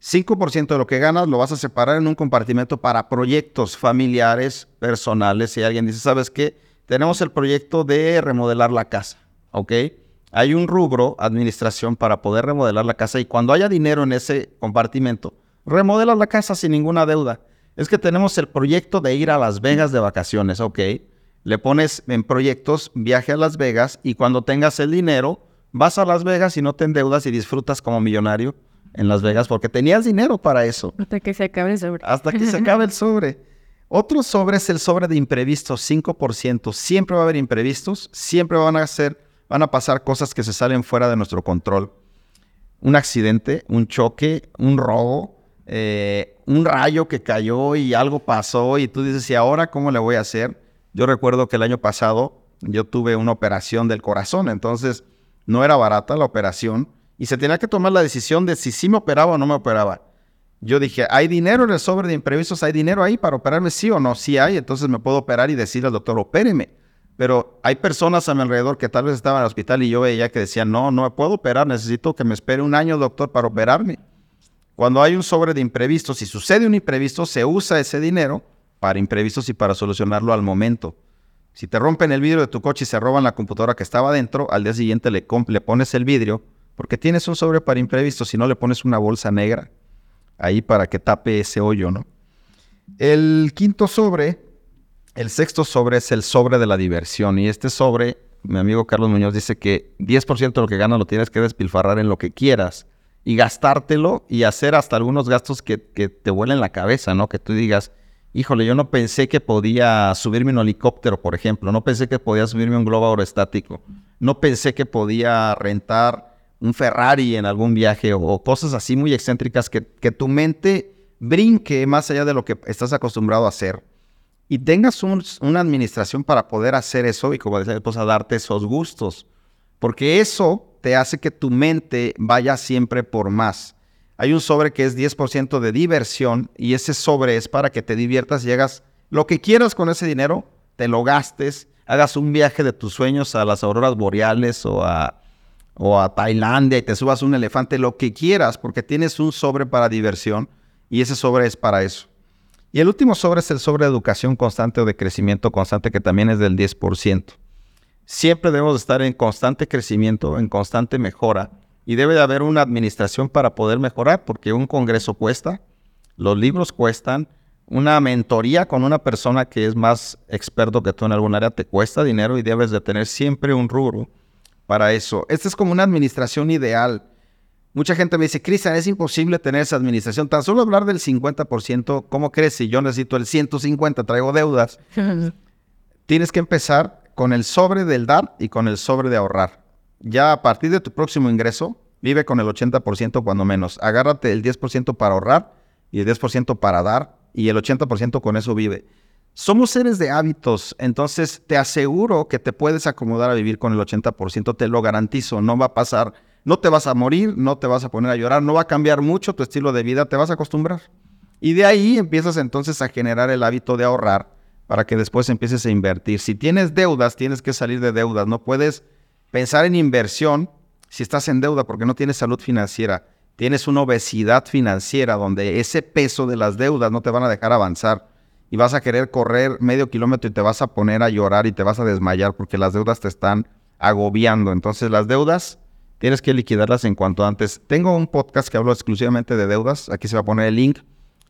5% de lo que ganas lo vas a separar en un compartimento para proyectos familiares, personales. Si alguien dice, ¿sabes qué? tenemos el proyecto de remodelar la casa, ¿ok? Hay un rubro, administración, para poder remodelar la casa y cuando haya dinero en ese compartimento, remodelas la casa sin ninguna deuda. Es que tenemos el proyecto de ir a Las Vegas de vacaciones, ¿ok? Le pones en proyectos viaje a Las Vegas y cuando tengas el dinero, vas a Las Vegas y no te endeudas y disfrutas como millonario en Las Vegas porque tenías dinero para eso. Hasta que se acabe el sobre. Hasta que se acabe el sobre. Otro sobre es el sobre de imprevistos, 5%. Siempre va a haber imprevistos, siempre van a ser, van a pasar cosas que se salen fuera de nuestro control. Un accidente, un choque, un robo, eh, un rayo que cayó y algo pasó y tú dices, ¿y ahora cómo le voy a hacer? Yo recuerdo que el año pasado yo tuve una operación del corazón, entonces no era barata la operación y se tenía que tomar la decisión de si sí me operaba o no me operaba. Yo dije, ¿hay dinero en el sobre de imprevistos? ¿Hay dinero ahí para operarme? Sí o no, sí hay, entonces me puedo operar y decirle al doctor, opéreme. Pero hay personas a mi alrededor que tal vez estaban en el hospital y yo veía que decían, no, no puedo operar, necesito que me espere un año, doctor, para operarme. Cuando hay un sobre de imprevistos, si sucede un imprevisto, se usa ese dinero para imprevistos y para solucionarlo al momento. Si te rompen el vidrio de tu coche y se roban la computadora que estaba dentro, al día siguiente le, le pones el vidrio porque tienes un sobre para imprevistos, si no le pones una bolsa negra ahí para que tape ese hoyo, ¿no? El quinto sobre, el sexto sobre es el sobre de la diversión. Y este sobre, mi amigo Carlos Muñoz dice que 10% de lo que ganas lo tienes que despilfarrar en lo que quieras y gastártelo y hacer hasta algunos gastos que, que te vuelen la cabeza, ¿no? Que tú digas, híjole, yo no pensé que podía subirme un helicóptero, por ejemplo, no pensé que podía subirme un globo aerostático, no pensé que podía rentar un Ferrari en algún viaje o, cosas así muy excéntricas que, tu mente brinque más allá de lo que estás acostumbrado a hacer y tengas una administración para poder hacer eso y como decía a darte esos gustos, porque eso te hace que tu mente vaya siempre por más. Hay un sobre que es 10% de diversión y ese sobre es para que te diviertas y hagas lo que quieras con ese dinero, te lo gastes, hagas un viaje de tus sueños a las auroras boreales o a o a Tailandia y te subas un elefante, lo que quieras, porque tienes un sobre para diversión Y ese sobre es para eso. Y el último sobre es el sobre de educación constante o de crecimiento constante, que también es del 10%. Siempre debemos estar en constante crecimiento, en constante mejora. Y debe de haber una administración para poder mejorar, porque un congreso cuesta, los libros cuestan, una mentoría con una persona que es más experto que tú en algún área te cuesta dinero y debes de tener siempre un rubro para eso. Esta es como una administración ideal. Mucha gente me dice, Cristian, es imposible tener esa administración. Tan solo hablar del 50%, ¿cómo crees si yo necesito el 150, traigo deudas? Tienes que empezar con el sobre del dar y con el sobre de ahorrar. Ya a partir de tu próximo ingreso, vive con el 80% cuando menos. Agárrate el 10% para ahorrar y el 10% para dar y el 80% con eso vive. Somos seres de hábitos, entonces te aseguro que te puedes acomodar a vivir con el 80%, te lo garantizo, no va a pasar, no te vas a morir, no te vas a poner a llorar, no va a cambiar mucho tu estilo de vida, te vas a acostumbrar. Y de ahí empiezas entonces a generar el hábito de ahorrar para que después empieces a invertir. Si tienes deudas, tienes que salir de deudas, no puedes pensar en inversión si estás en deuda porque no tienes salud financiera. Tienes una obesidad financiera donde ese peso de las deudas no te van a dejar avanzar y vas a querer correr medio kilómetro y te vas a poner a llorar y te vas a desmayar porque las deudas te están agobiando. Entonces las deudas tienes que liquidarlas en cuanto antes. Tengo un podcast que hablo exclusivamente de deudas. Aquí se va a poner el link.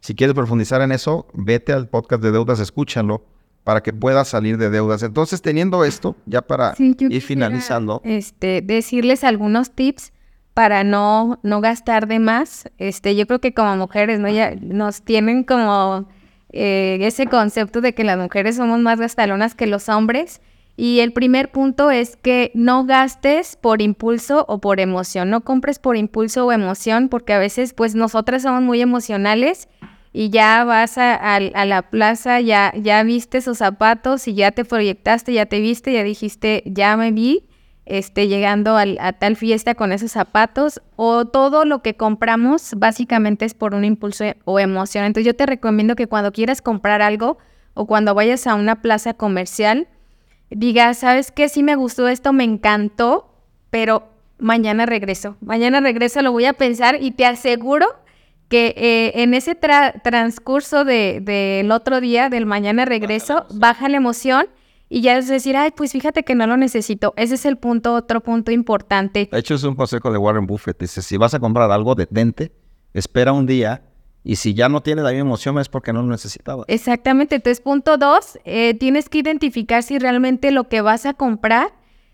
Si quieres profundizar en eso, vete al podcast de deudas, escúchalo para que puedas salir de deudas. Entonces, teniendo esto, ya para ir finalizando. Este, decirles algunos tips para no, no gastar de más. Este, yo creo que como mujeres, ¿no? Ya nos tienen como eh, ese concepto de que las mujeres somos más gastalonas que los hombres. Y el primer punto es que no gastes por impulso o por emoción, no compres por impulso o emoción, porque a veces pues nosotras somos muy emocionales y ya vas a, la plaza, ya, ya viste esos zapatos y ya te proyectaste, ya te viste, ya dijiste, ya me vi este, llegando a tal fiesta con esos zapatos o todo lo que compramos básicamente es por un impulso o emoción. Entonces yo te recomiendo que cuando quieras comprar algo o cuando vayas a una plaza comercial, digas, ¿sabes qué? Sí me gustó esto, me encantó, pero mañana regreso. Mañana regreso, lo voy a pensar y te aseguro que eh, en ese transcurso del de, otro día, del mañana regreso, baja la emoción y ya es decir, ay, pues fíjate que no lo necesito. Ese es el punto, otro punto importante. De hecho, es un consejo de Warren Buffett. Dice, si vas a comprar algo, detente, espera un día y si ya no tiene la misma emoción es porque no lo necesitaba. Exactamente. Entonces, punto dos, eh, tienes que identificar si realmente lo que vas a comprar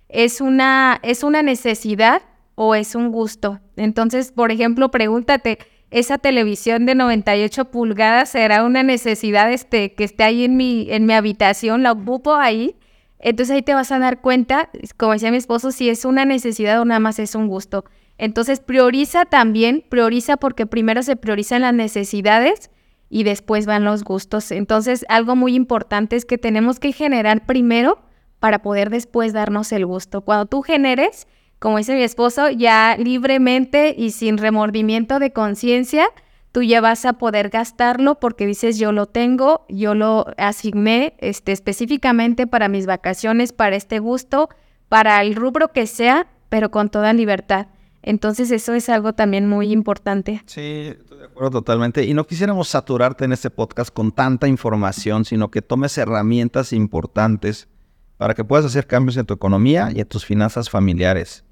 es una, es una necesidad o es un gusto. Entonces, por ejemplo, pregúntate, esa televisión de 98 pulgadas será una necesidad este, que esté ahí en mi, en mi habitación, la ocupo ahí. Entonces ahí te vas a dar cuenta, como decía mi esposo, si es una necesidad o nada más es un gusto. Entonces prioriza también, prioriza porque primero se priorizan las necesidades y después van los gustos. Entonces algo muy importante es que tenemos que generar primero para poder después darnos el gusto. Cuando tú generes, como dice mi esposo, ya libremente y sin remordimiento de conciencia, tú ya vas a poder gastarlo porque dices yo lo tengo, yo lo asigné este, específicamente para mis vacaciones, para este gusto, para el rubro que sea, pero con toda libertad. Entonces eso es algo también muy importante. Sí, estoy de acuerdo totalmente. Y no quisiéramos saturarte en este podcast con tanta información, sino que tomes herramientas importantes para que puedas hacer cambios en tu economía y en tus finanzas familiares.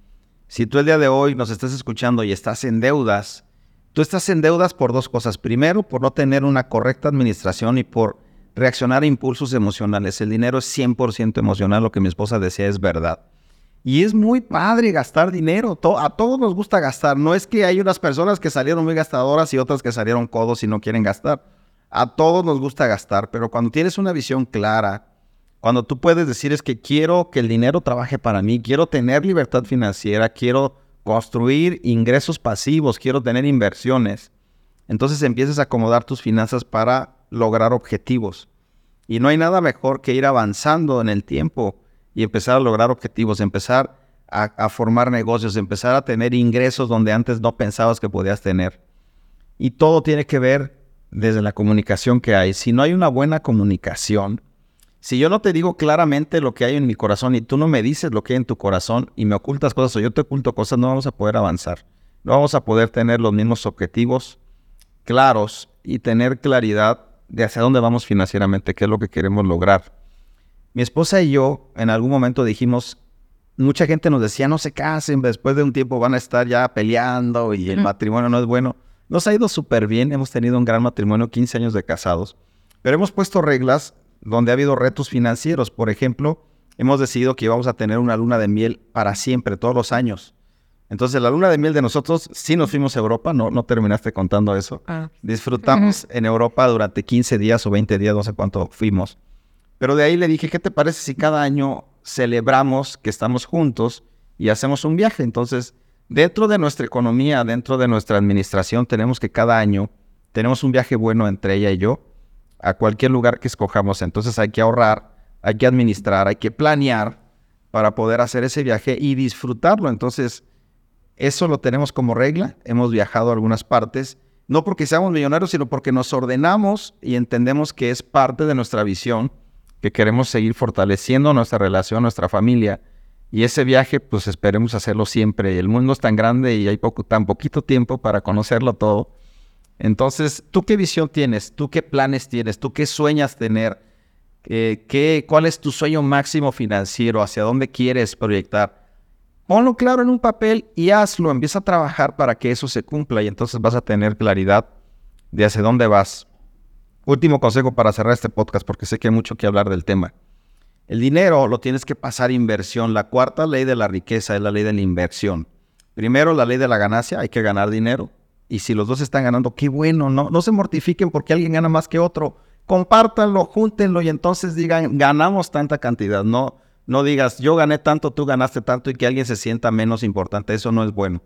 Si tú el día de hoy nos estás escuchando y estás en deudas, tú estás en deudas por dos cosas. Primero, por no tener una correcta administración y por reaccionar a impulsos emocionales. El dinero es 100% emocional, lo que mi esposa decía es verdad. Y es muy padre gastar dinero. a todos nos gusta gastar. No es que hay unas personas que salieron muy gastadoras y otras que salieron codos y no quieren gastar. A todos nos gusta gastar, pero cuando tienes una visión clara, cuando tú puedes decir es que quiero que el dinero trabaje para mí, quiero tener libertad financiera, quiero construir ingresos pasivos, quiero tener inversiones. Entonces empiezas a acomodar tus finanzas para lograr objetivos. Y no hay nada mejor que ir avanzando en el tiempo y empezar a lograr objetivos, empezar a, a, formar negocios, empezar a tener ingresos donde antes no pensabas que podías tener. Y todo tiene que ver desde la comunicación que hay. Si no hay una buena comunicación, si yo no te digo claramente lo que hay en mi corazón y tú no me dices lo que hay en tu corazón y me ocultas cosas o yo te oculto cosas, no vamos a poder avanzar. No vamos a poder tener los mismos objetivos claros y tener claridad de hacia dónde vamos financieramente, qué es lo que queremos lograr. Mi esposa y yo en algún momento dijimos, mucha gente nos decía, no se casen, después de un tiempo van a estar ya peleando y el matrimonio no es bueno. Nos ha ido súper bien, hemos tenido un gran matrimonio, 15 años de casados, pero hemos puesto reglas donde ha habido retos financieros. Por ejemplo, hemos decidido que íbamos a tener una luna de miel para siempre, todos los años. Entonces, la luna de miel de nosotros, sí nos fuimos a Europa, no, no terminaste contando eso. Ah. Disfrutamos en Europa durante 15 días o 20 días, no sé cuánto fuimos. Pero de ahí le dije, ¿qué te parece si cada año celebramos que estamos juntos y hacemos un viaje? Entonces, dentro de nuestra economía, dentro de nuestra administración, tenemos que cada año tenemos un viaje bueno entre ella y yo a cualquier lugar que escojamos. Entonces hay que ahorrar, hay que administrar, hay que planear para poder hacer ese viaje y disfrutarlo. Entonces, eso lo tenemos como regla. Hemos viajado a algunas partes, no porque seamos millonarios, sino porque nos ordenamos y entendemos que es parte de nuestra visión, que queremos seguir fortaleciendo nuestra relación, nuestra familia. Y ese viaje, pues esperemos hacerlo siempre. El mundo es tan grande y hay poco, tan poquito tiempo para conocerlo todo. Entonces, ¿tú qué visión tienes? ¿Tú qué planes tienes? ¿Tú qué sueñas tener? ¿qué, ¿Cuál es tu sueño máximo financiero? ¿Hacia dónde quieres proyectar? Ponlo claro en un papel y hazlo, empieza a trabajar para que eso se cumpla y entonces vas a tener claridad de hacia dónde vas. Último consejo para cerrar este podcast porque sé que hay mucho que hablar del tema. El dinero lo tienes que pasar inversión. La cuarta ley de la riqueza es la ley de la inversión. Primero, la ley de la ganancia, hay que ganar dinero. Y si los dos están ganando, qué bueno, no, no se mortifiquen porque alguien gana más que otro. Compártanlo, júntenlo y entonces digan, ganamos tanta cantidad. No, no digas, yo gané tanto, tú ganaste tanto y que alguien se sienta menos importante. Eso no es bueno.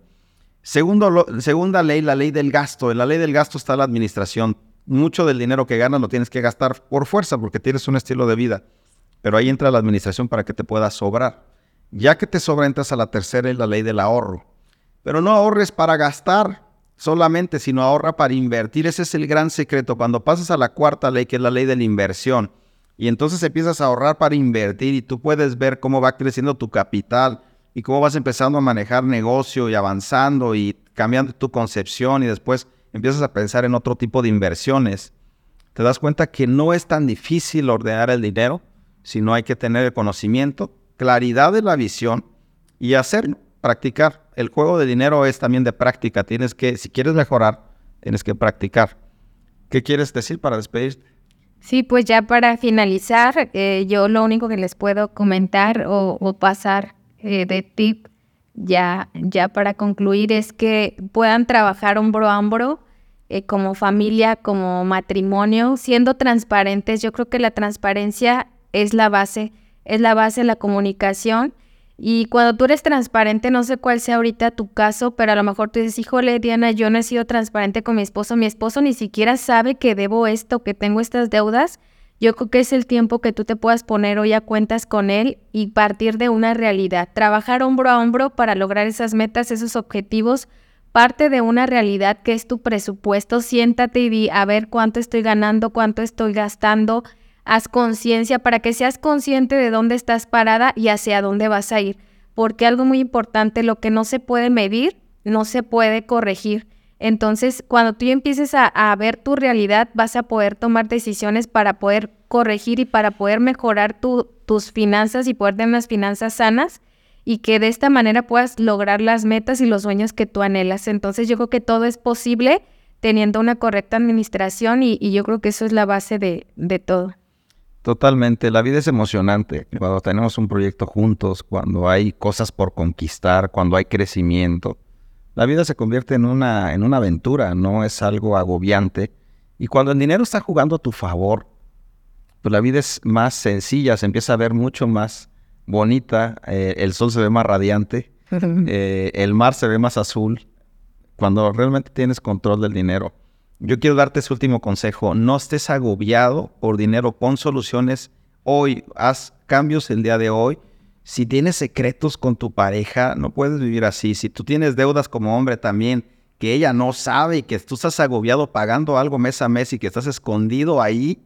Segunda ley, la ley del gasto. En la ley del gasto está la administración. Mucho del dinero que ganas lo tienes que gastar por fuerza porque tienes un estilo de vida. Pero ahí entra la administración para que te pueda sobrar. Ya que te sobra, entras a la tercera, es la ley del ahorro. Pero no ahorres para gastar solamente, sino ahorra para invertir. Ese es el gran secreto. Cuando pasas a la cuarta ley, que es la ley de la inversión, y entonces empiezas a ahorrar para invertir y tú puedes ver cómo va creciendo tu capital y cómo vas empezando a manejar negocio y avanzando y cambiando tu concepción y después empiezas a pensar en otro tipo de inversiones. Te das cuenta que no es tan difícil ordenar el dinero, sino hay que tener el conocimiento, claridad de la visión y hacerlo, practicar. El juego de dinero es también de práctica. Tienes que, si quieres mejorar, tienes que practicar. ¿Qué quieres decir para despedirte? Sí, pues ya para finalizar, eh, yo lo único que les puedo comentar o, pasar eh, de tip ya, ya para concluir es que puedan trabajar hombro a hombro eh, como familia, como matrimonio, siendo transparentes. Yo creo que la transparencia es la base, es la base de la comunicación y cuando tú eres transparente, no sé cuál sea ahorita tu caso, pero a lo mejor tú dices, híjole, Diana, yo no he sido transparente con mi esposo, mi esposo ni siquiera sabe que debo esto, que tengo estas deudas. Yo creo que es el tiempo que tú te puedas poner hoy a cuentas con él y partir de una realidad. Trabajar hombro a hombro para lograr esas metas, esos objetivos, parte de una realidad que es tu presupuesto. Siéntate y di, a ver cuánto estoy ganando, cuánto estoy gastando, haz conciencia para que seas consciente de dónde estás parada y hacia dónde vas a ir. Porque algo muy importante, lo que no se puede medir, no se puede corregir. Entonces, cuando tú empieces a, ver tu realidad, vas a poder tomar decisiones para poder corregir y para poder mejorar tus finanzas y poder tener unas finanzas sanas y que de esta manera puedas lograr las metas y los sueños que tú anhelas. Entonces, yo creo que todo es posible teniendo una correcta administración y, yo creo que eso es la base de todo. Totalmente, la vida es emocionante cuando tenemos un proyecto juntos, cuando hay cosas por conquistar, cuando hay crecimiento. La vida se convierte en una, en una aventura, no es algo agobiante. Y cuando el dinero está jugando a tu favor, pues la vida es más sencilla, se empieza a ver mucho más bonita, eh, el sol se ve más radiante, eh, el mar se ve más azul, cuando realmente tienes control del dinero. Yo quiero darte ese último consejo. No estés agobiado por dinero. Pon soluciones hoy. Haz cambios el día de hoy. Si tienes secretos con tu pareja, no puedes vivir así. Si tú tienes deudas como hombre también, que ella no sabe y que tú estás agobiado pagando algo mes a mes y que estás escondido ahí,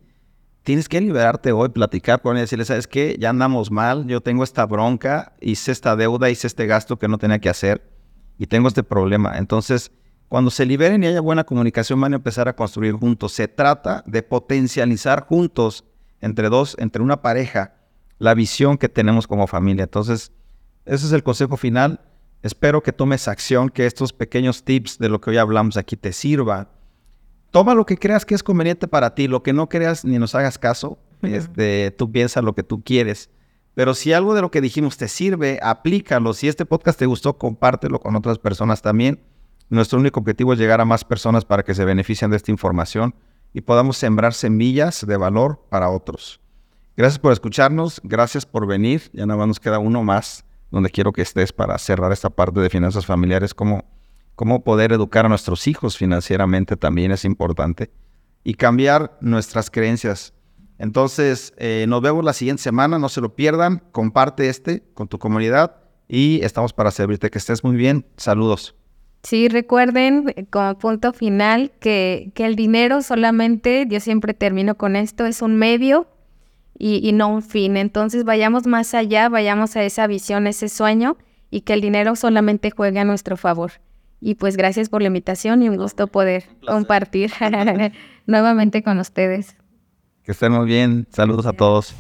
tienes que liberarte hoy, platicar con ella y decirle, ¿sabes qué? Ya andamos mal, yo tengo esta bronca, hice esta deuda, hice este gasto que no tenía que hacer y tengo este problema. Entonces, Cuando se liberen y haya buena comunicación, van a empezar a construir juntos. Se trata de potencializar juntos, entre dos, entre una pareja, la visión que tenemos como familia. Entonces, ese es el consejo final. Espero que tomes acción, que estos pequeños tips de lo que hoy hablamos aquí te sirva. Toma lo que creas que es conveniente para ti, lo que no creas ni nos hagas caso. Este, tú piensas lo que tú quieres. Pero si algo de lo que dijimos te sirve, aplícalo. Si este podcast te gustó, compártelo con otras personas también. Nuestro único objetivo es llegar a más personas para que se beneficien de esta información y podamos sembrar semillas de valor para otros. Gracias por escucharnos, gracias por venir. Ya nada más nos queda uno más donde quiero que estés para cerrar esta parte de finanzas familiares, cómo, cómo poder educar a nuestros hijos financieramente también es importante y cambiar nuestras creencias entonces, eh, nos vemos la siguiente semana, no se lo pierdan, comparte este con tu comunidad y estamos para servirte. Que estés muy bien, saludos. Sí, recuerden eh, como punto final que, que el dinero solamente, yo siempre termino con esto, es un medio y, y, no un fin. Entonces vayamos más allá, vayamos a esa visión, ese sueño y que el dinero solamente juegue a nuestro favor. Y pues gracias por la invitación y un gusto poder compartir nuevamente con ustedes. Que estén muy bien. Saludos a todos.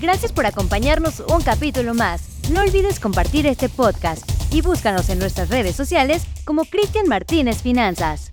Gracias por acompañarnos un capítulo más. No olvides compartir este podcast y búscanos en nuestras redes sociales como Cristian Martínez Finanzas.